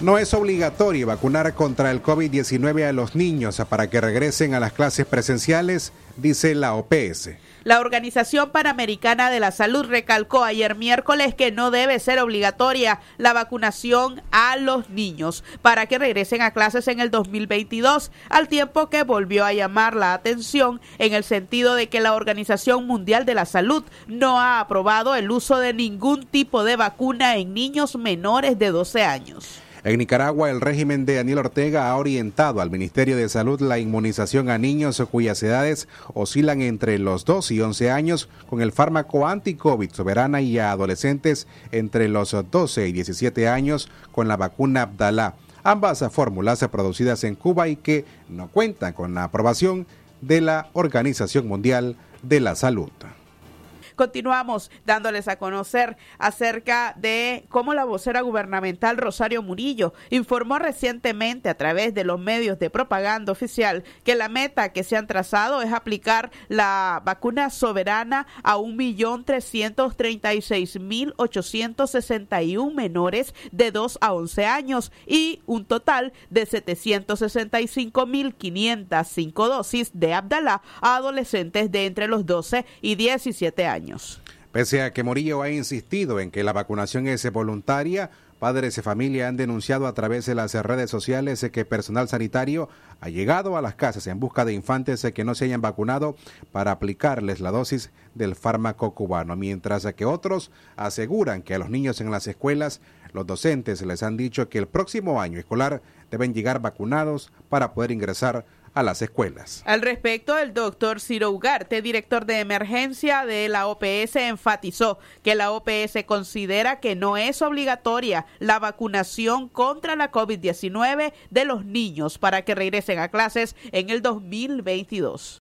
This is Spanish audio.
No es obligatorio vacunar contra el COVID-19 a los niños para que regresen a las clases presenciales, dice la OPS. La Organización Panamericana de la Salud recalcó ayer miércoles que no debe ser obligatoria la vacunación a los niños para que regresen a clases en el 2022, al tiempo que volvió a llamar la atención en el sentido de que la Organización Mundial de la Salud no ha aprobado el uso de ningún tipo de vacuna en niños menores de 12 años. En Nicaragua, el régimen de Daniel Ortega ha orientado al Ministerio de Salud la inmunización a niños cuyas edades oscilan entre los 2 y 11 años con el fármaco anti-COVID soberana y a adolescentes entre los 12 y 17 años con la vacuna Abdalá. Ambas fórmulas producidas en Cuba y que no cuentan con la aprobación de la Organización Mundial de la Salud. Continuamos dándoles a conocer acerca de cómo la vocera gubernamental Rosario Murillo informó recientemente a través de los medios de propaganda oficial que la meta que se han trazado es aplicar la vacuna soberana a 1.336.861 menores de 2 a 11 años y un total de 765.505 dosis de Abdalá a adolescentes de entre los 12 y 17 años. Pese a que Morillo ha insistido en que la vacunación es voluntaria, padres y familia han denunciado a través de las redes sociales que personal sanitario ha llegado a las casas en busca de infantes que no se hayan vacunado para aplicarles la dosis del fármaco cubano, mientras que otros aseguran que a los niños en las escuelas los docentes les han dicho que el próximo año escolar deben llegar vacunados para poder ingresar a las escuelas. Al respecto, el doctor Ciro Ugarte, director de emergencia de la OPS, enfatizó que la OPS considera que no es obligatoria la vacunación contra la COVID-19 de los niños para que regresen a clases en el 2022.